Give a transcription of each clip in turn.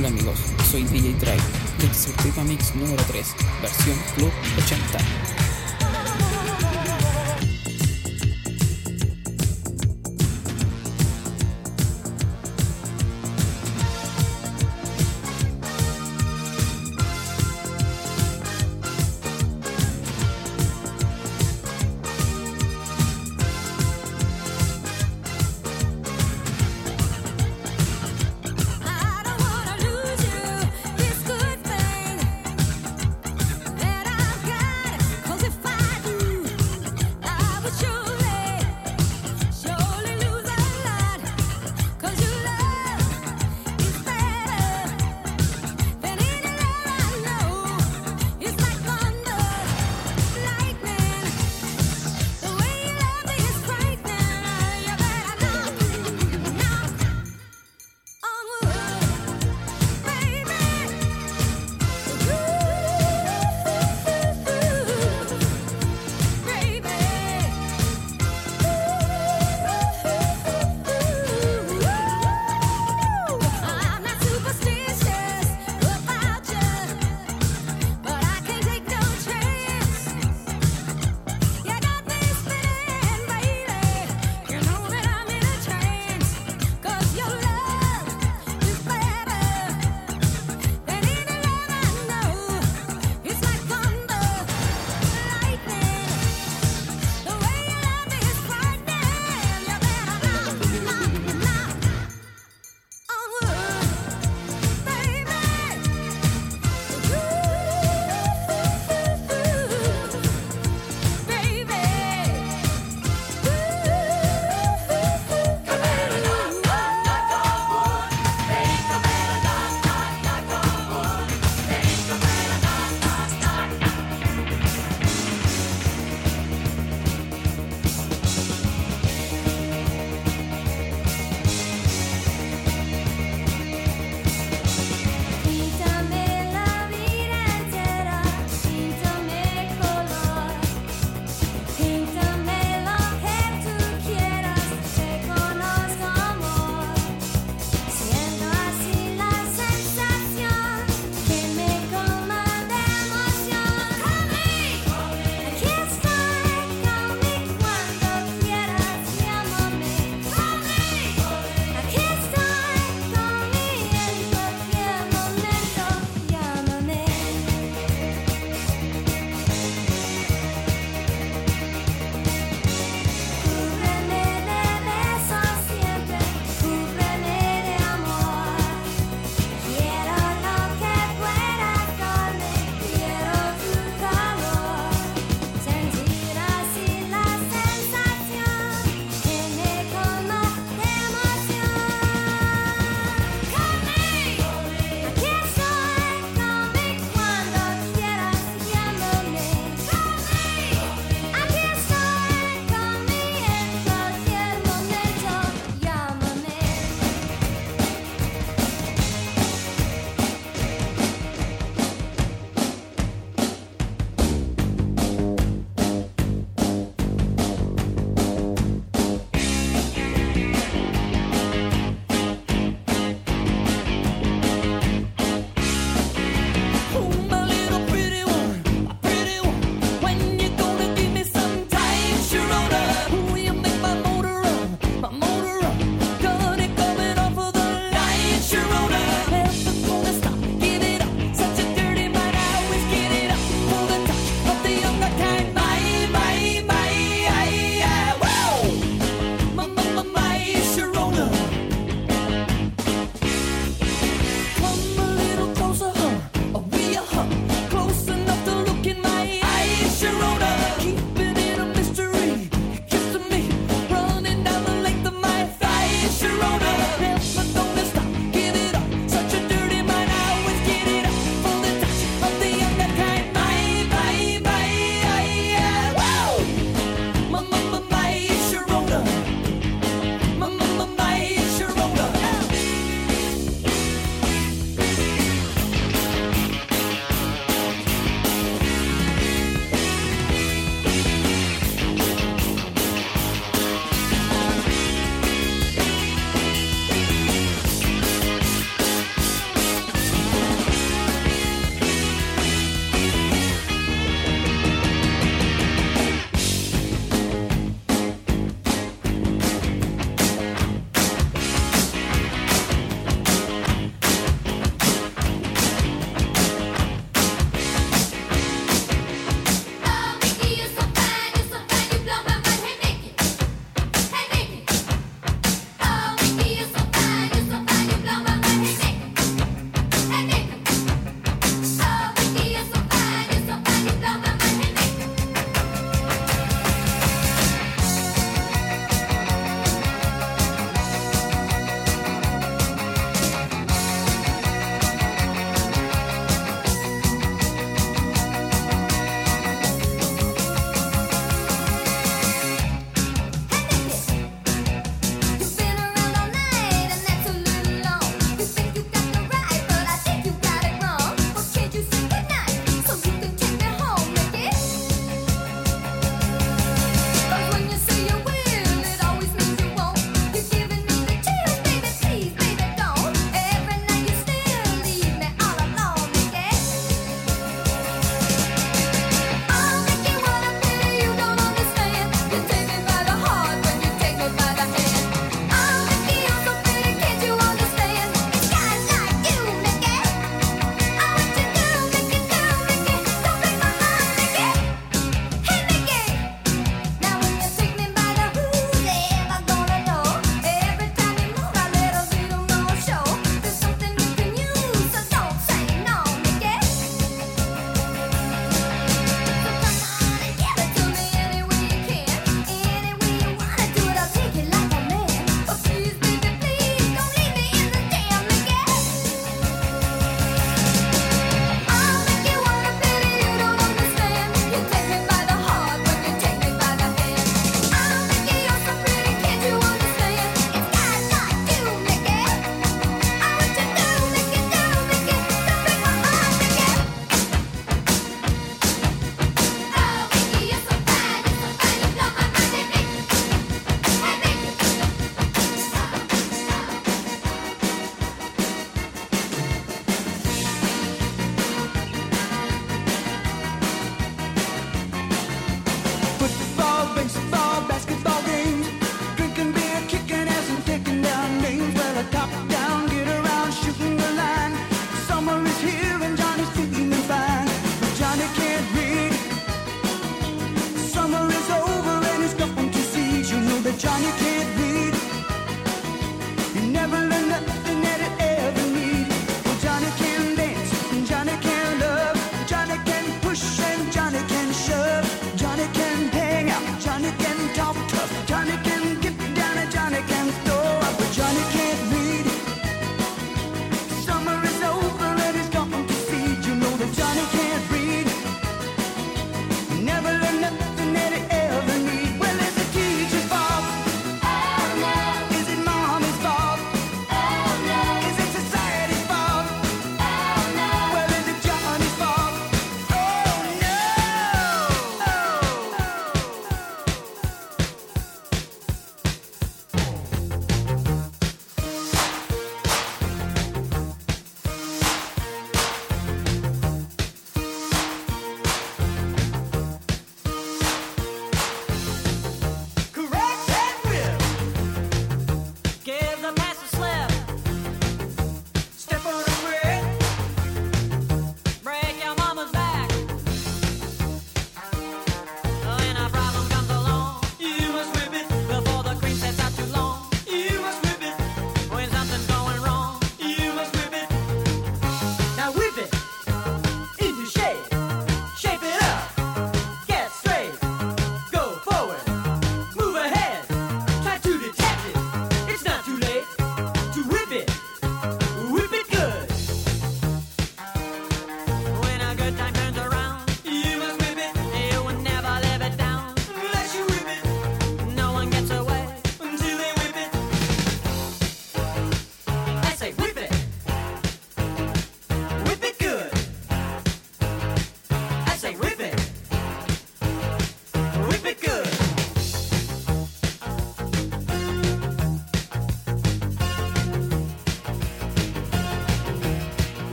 Hola amigos, soy DJ Drive de Executiva Mix número 3, versión Club 80.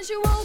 All that she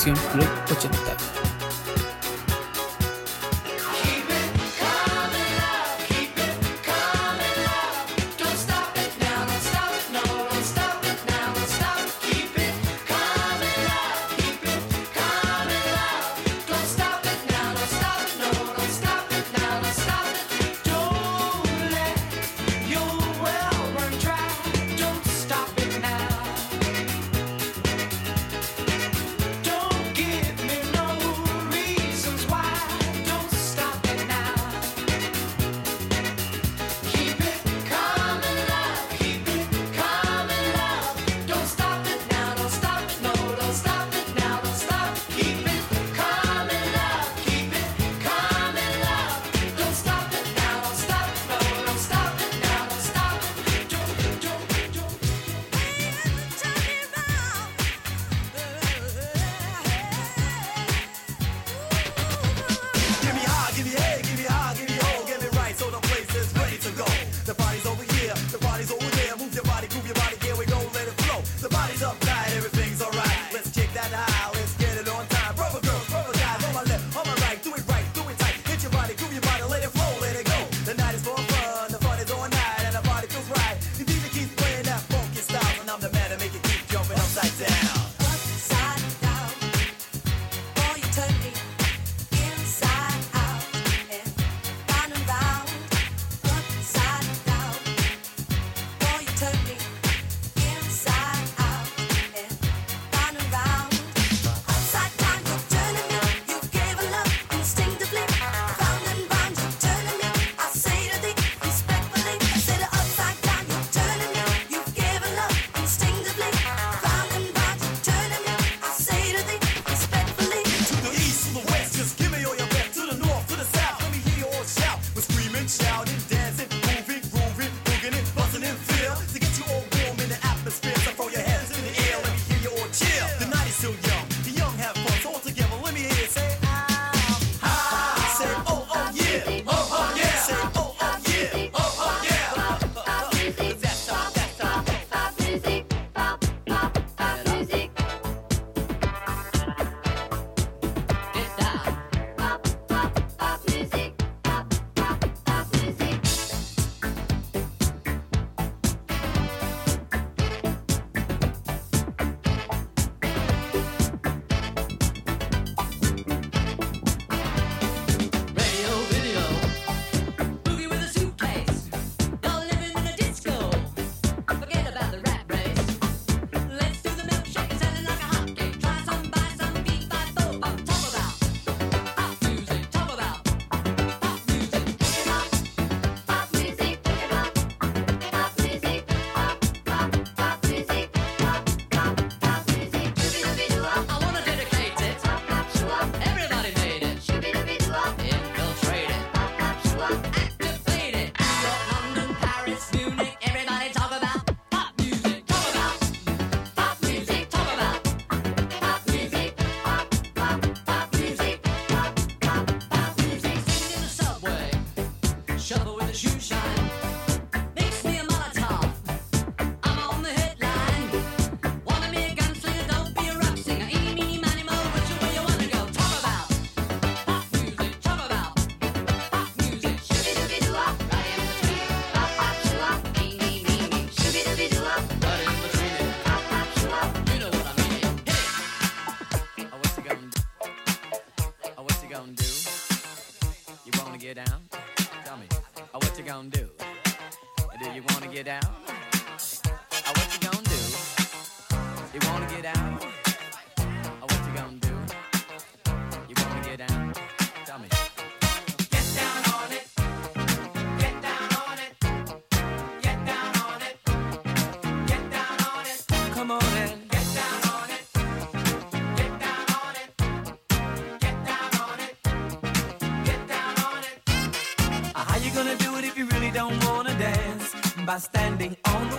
Pasión standing on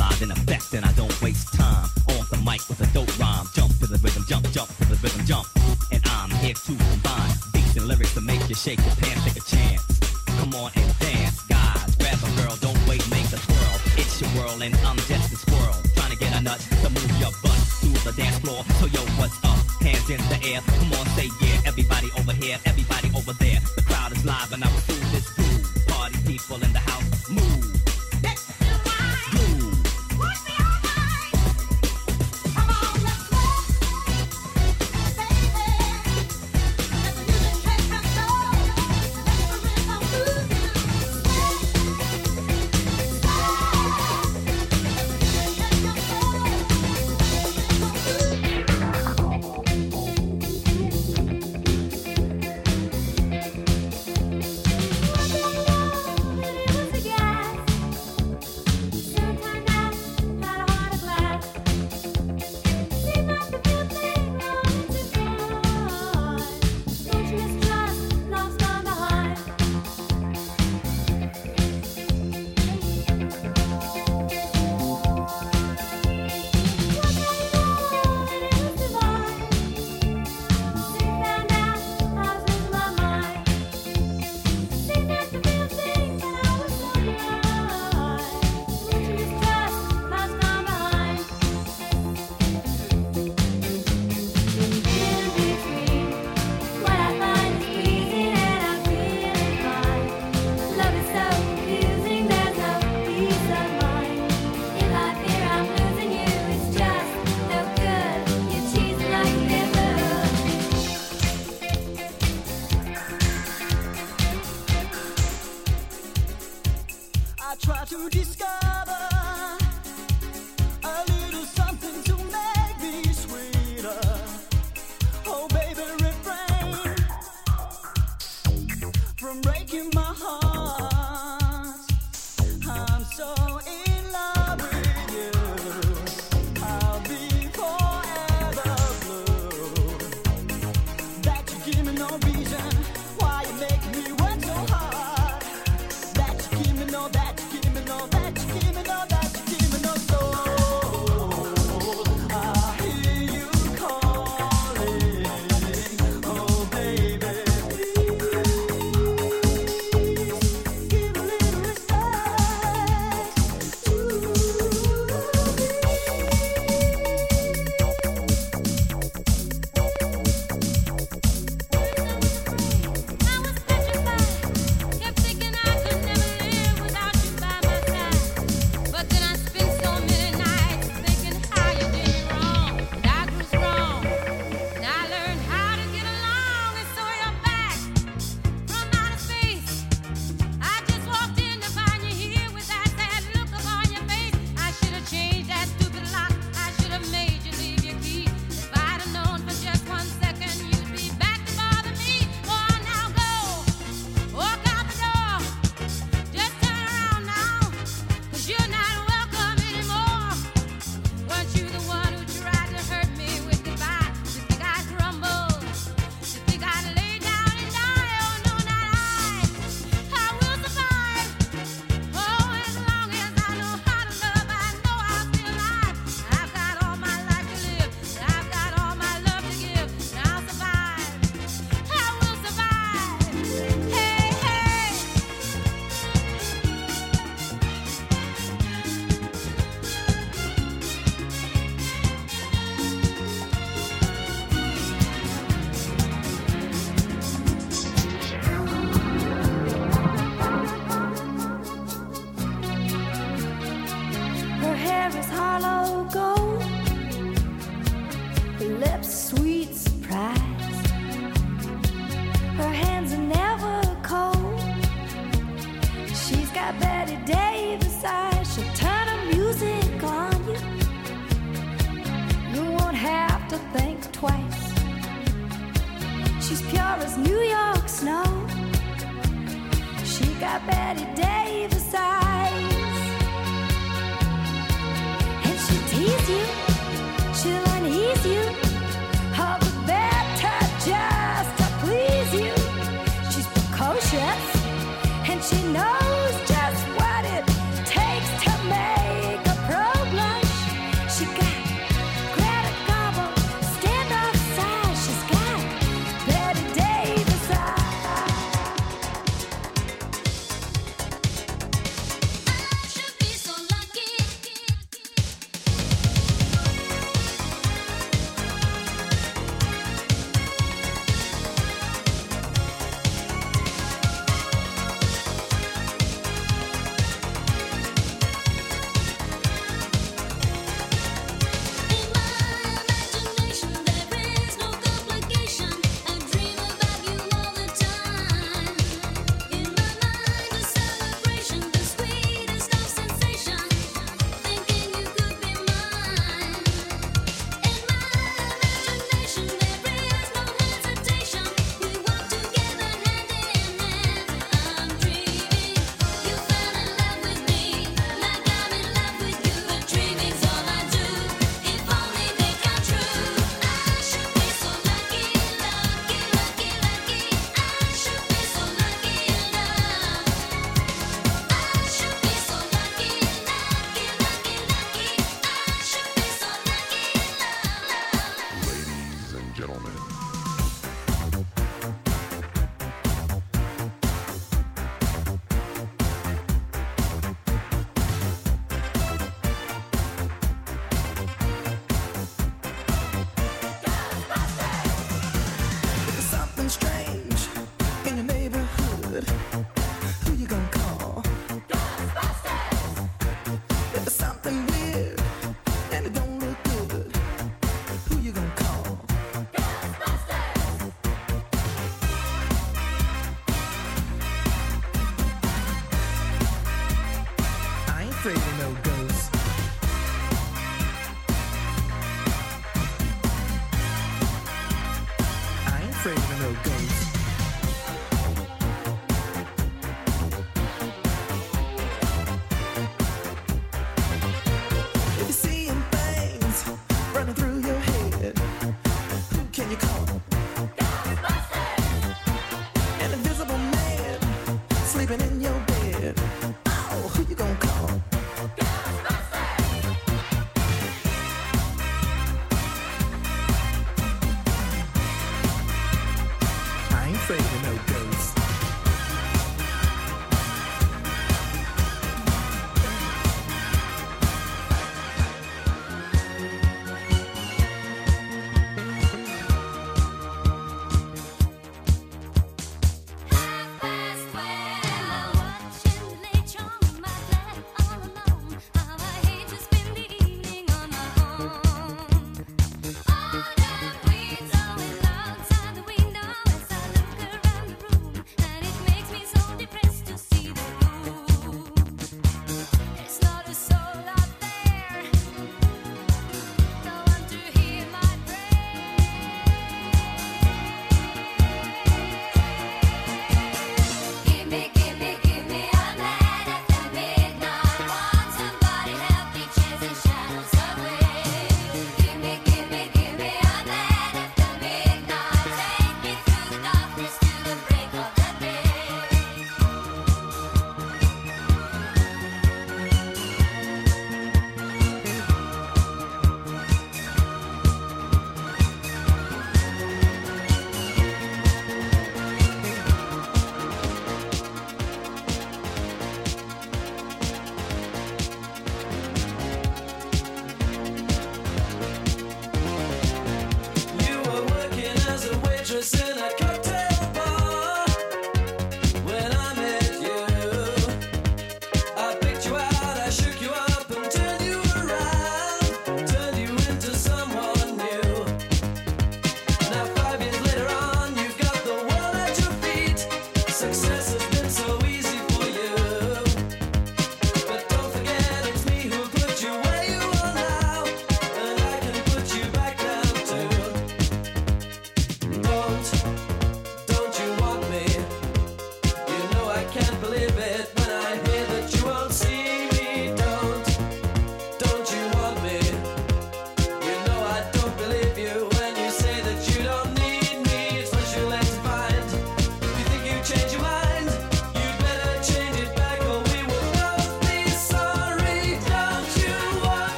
live in effect, and I don't waste time on the mic with a dope rhyme. Jump to the rhythm, jump, jump to the rhythm, jump. And I'm here to combine beats and lyrics to make you shake your pants, take a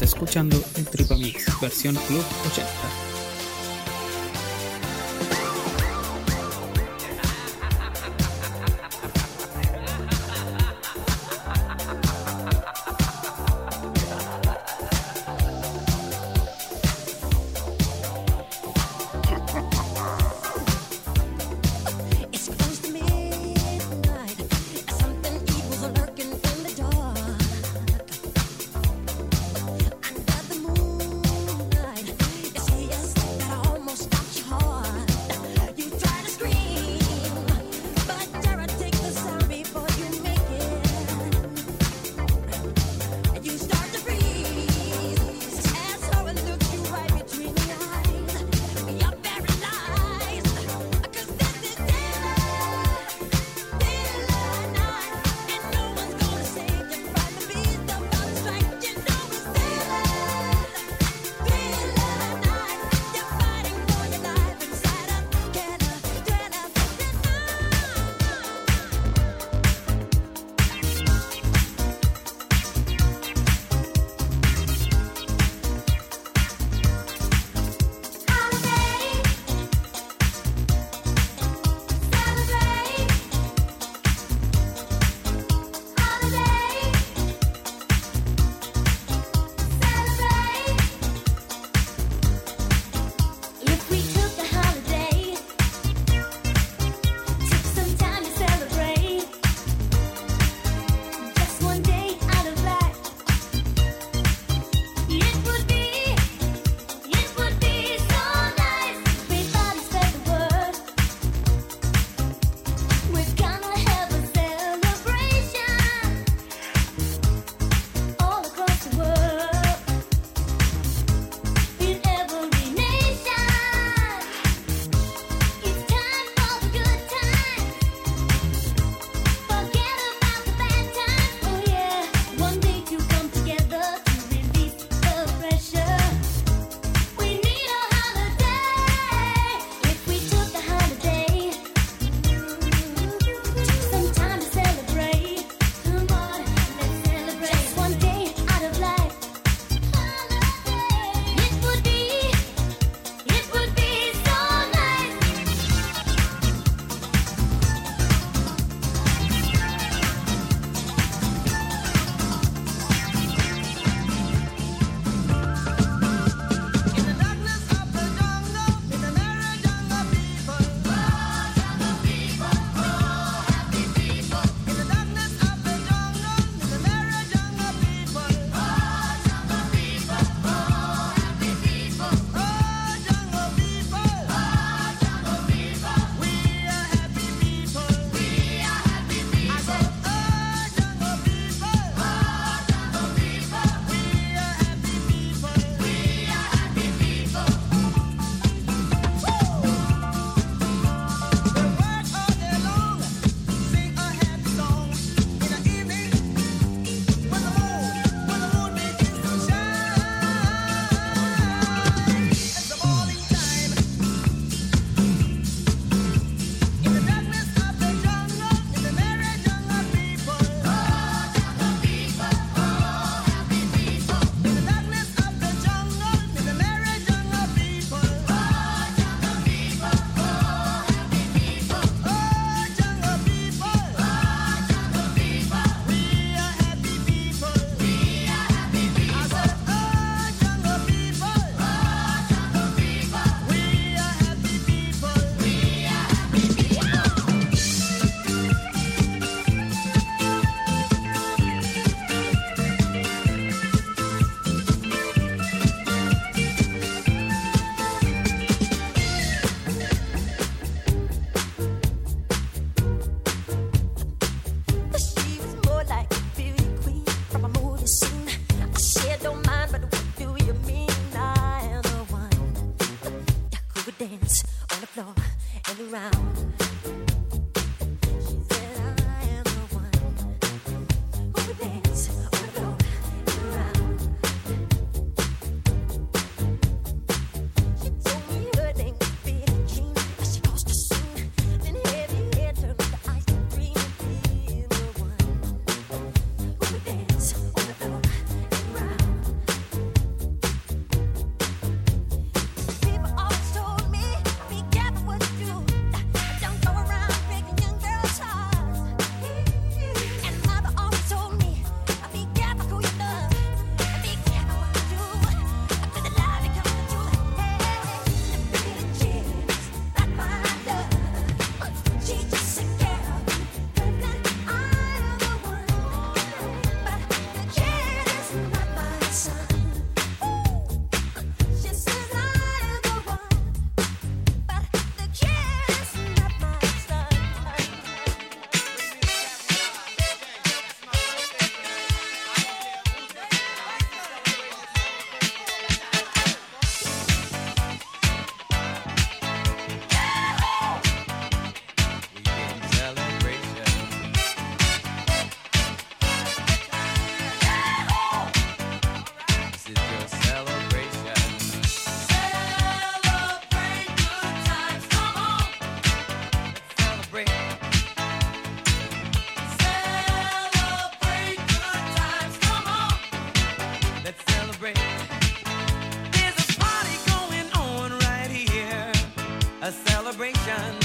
Escuchando el Tripamix versión Club 80. A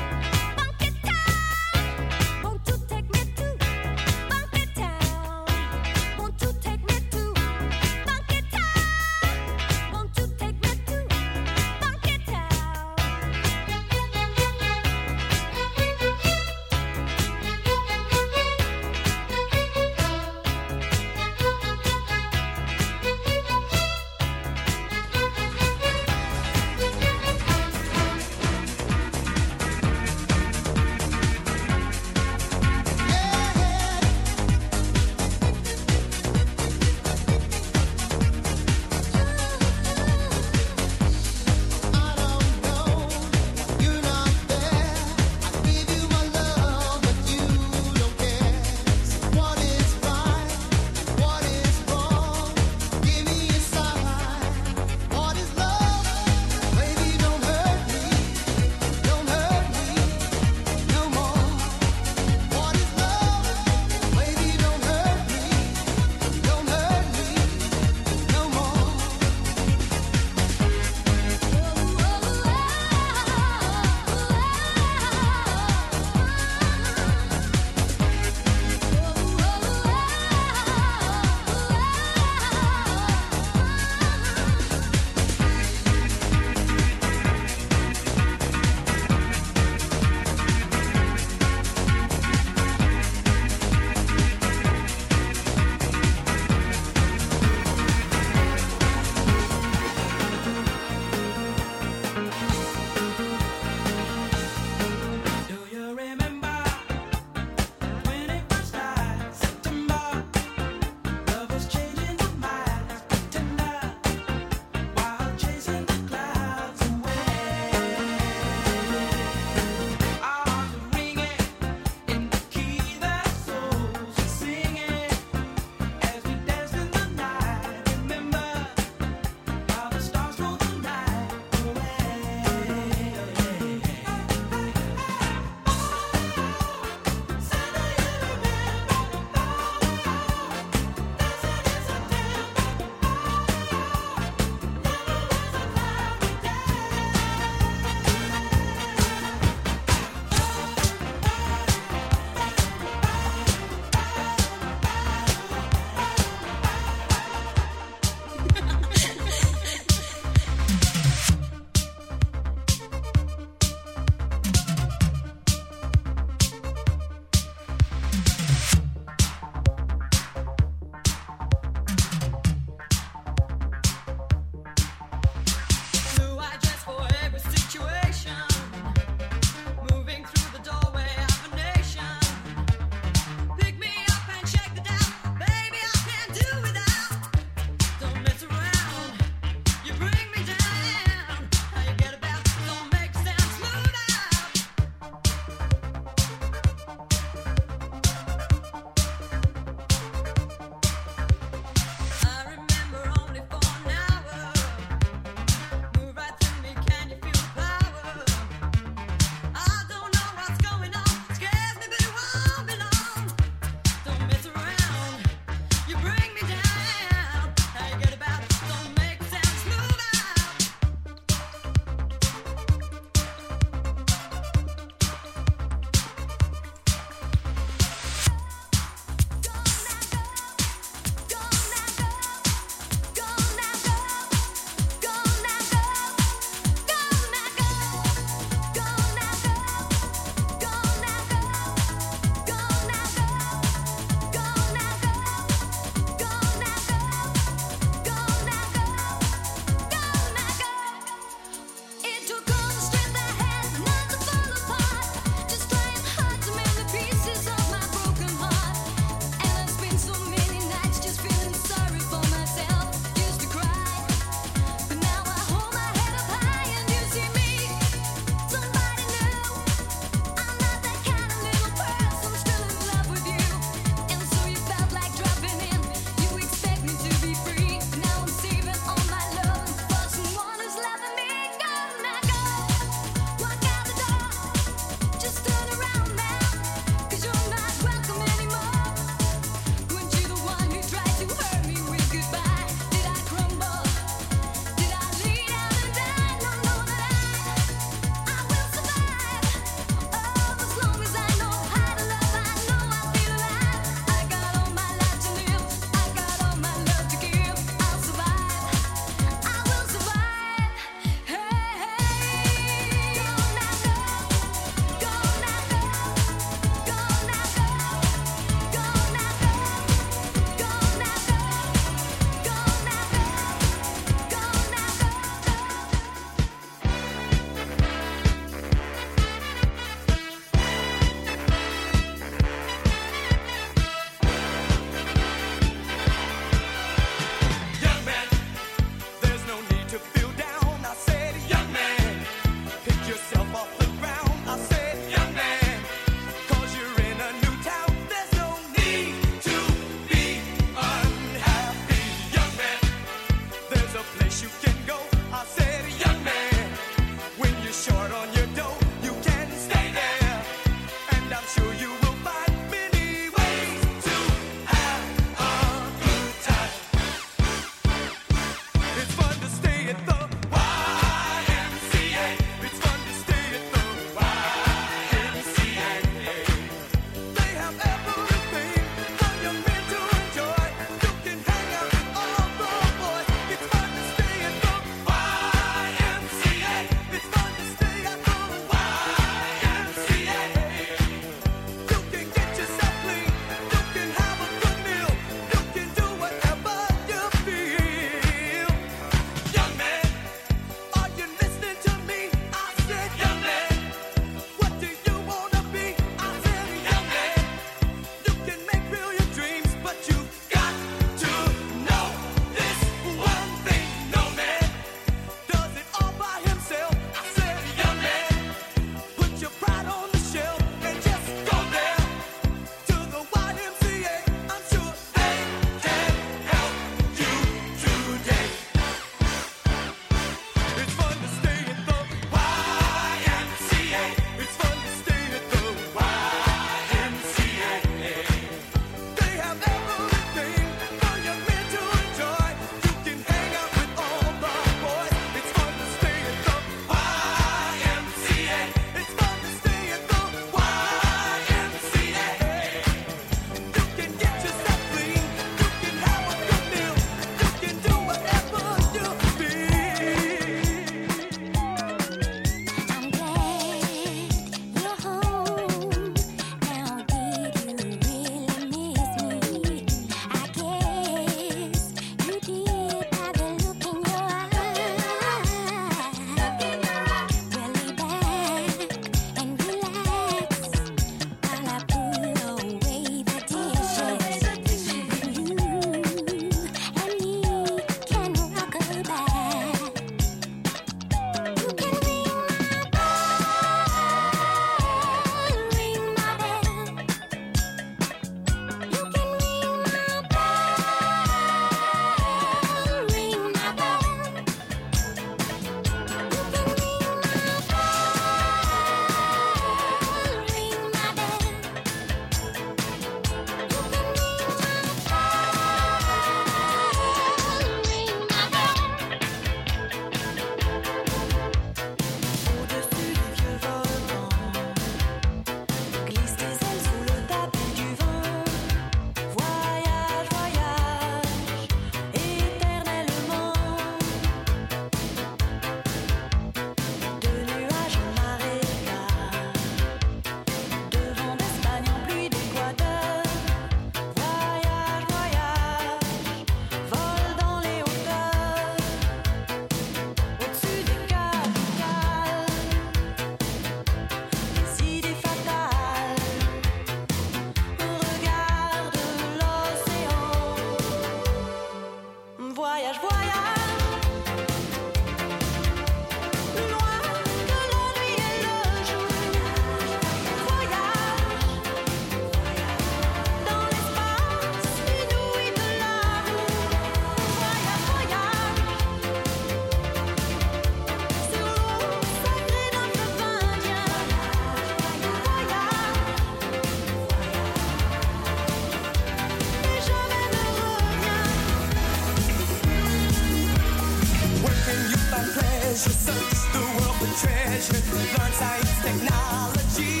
treasure, learn science, technology.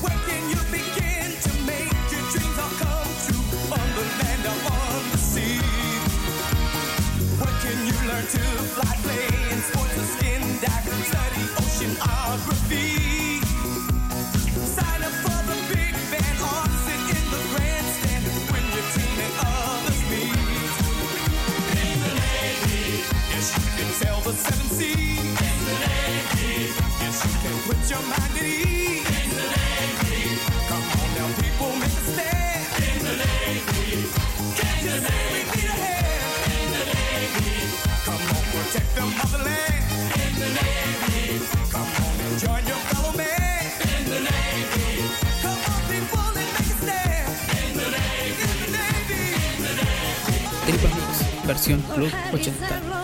Where can you begin to make your dreams all come true on the land or on the sea? Where can you learn to fly, planes? Versión Club 80.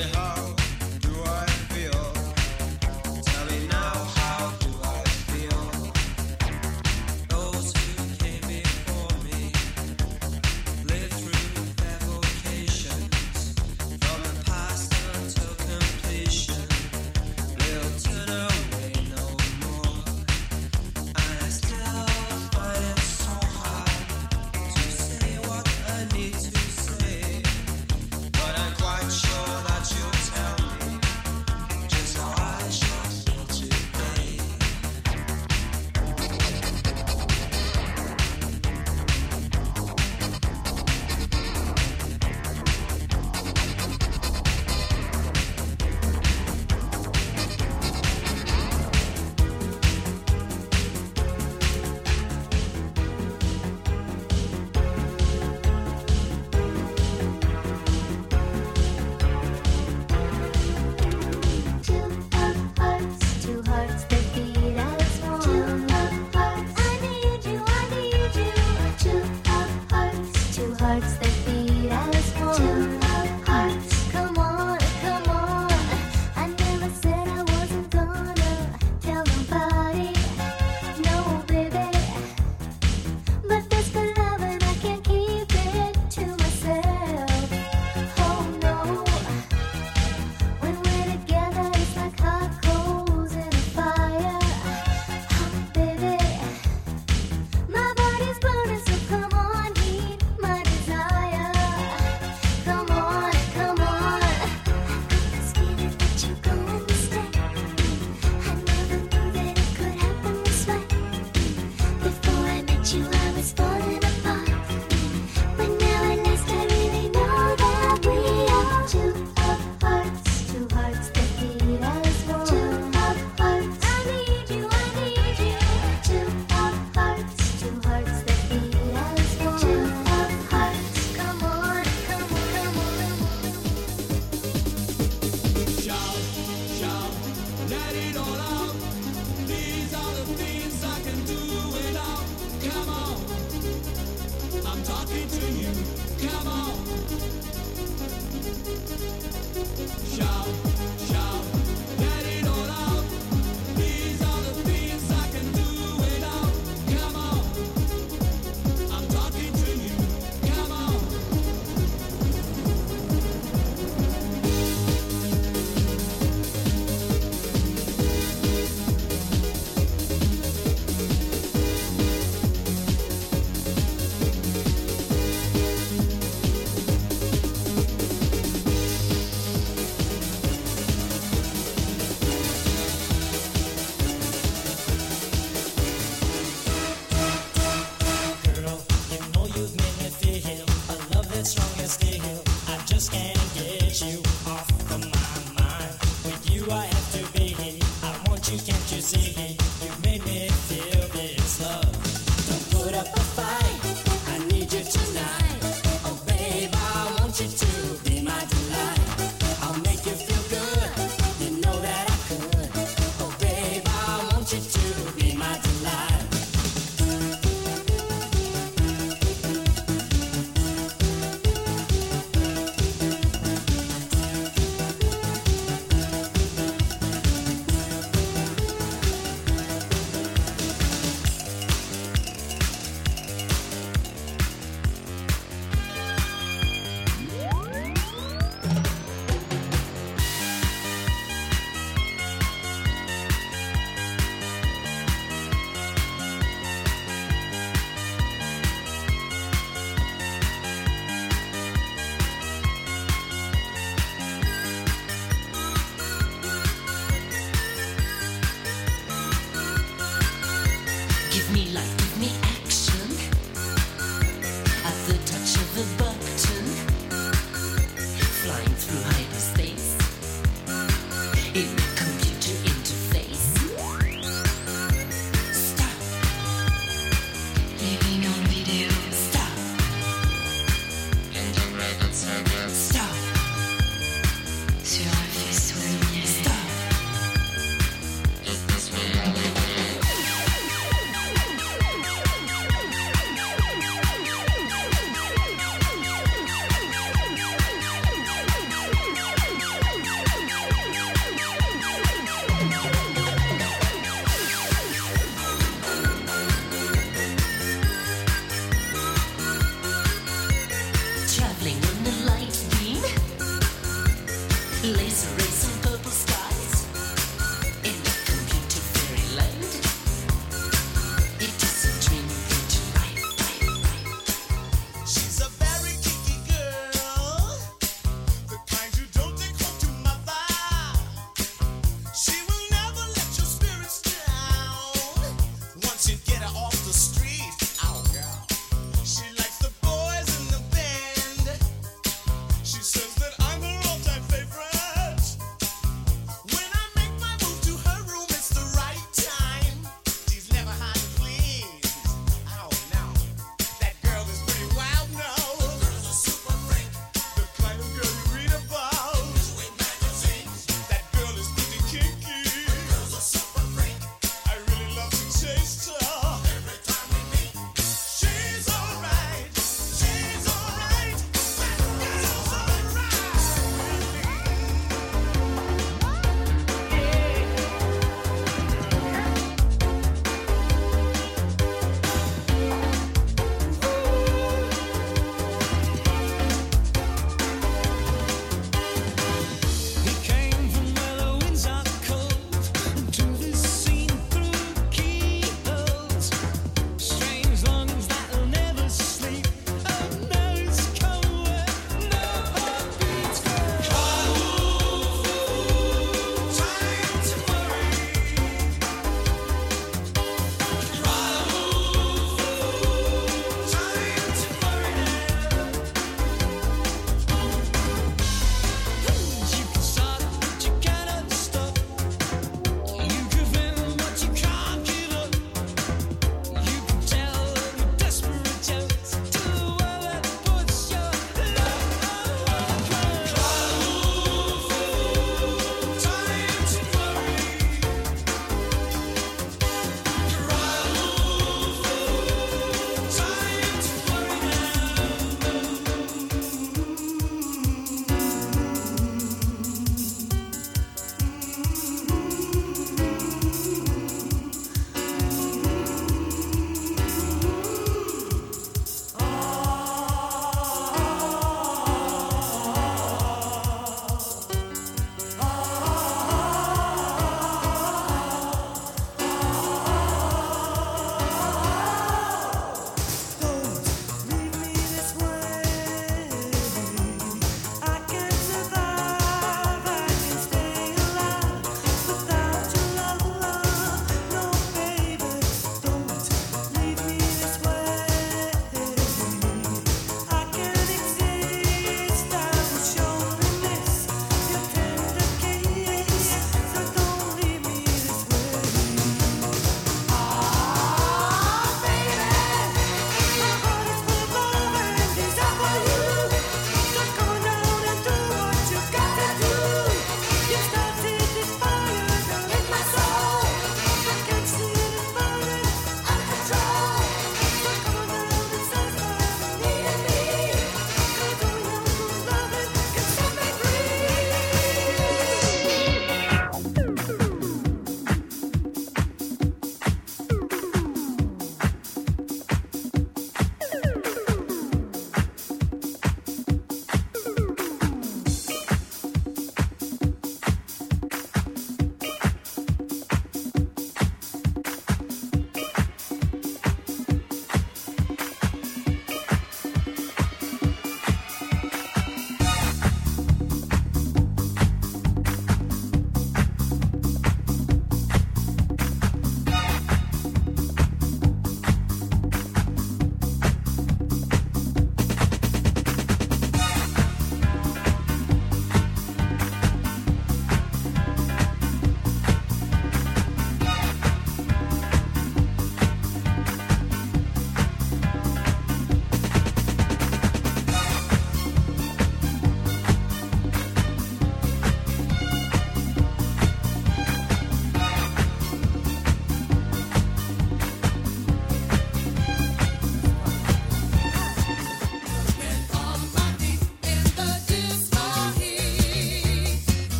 Me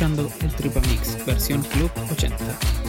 escuchando el Tripa Mix, versión Club 80.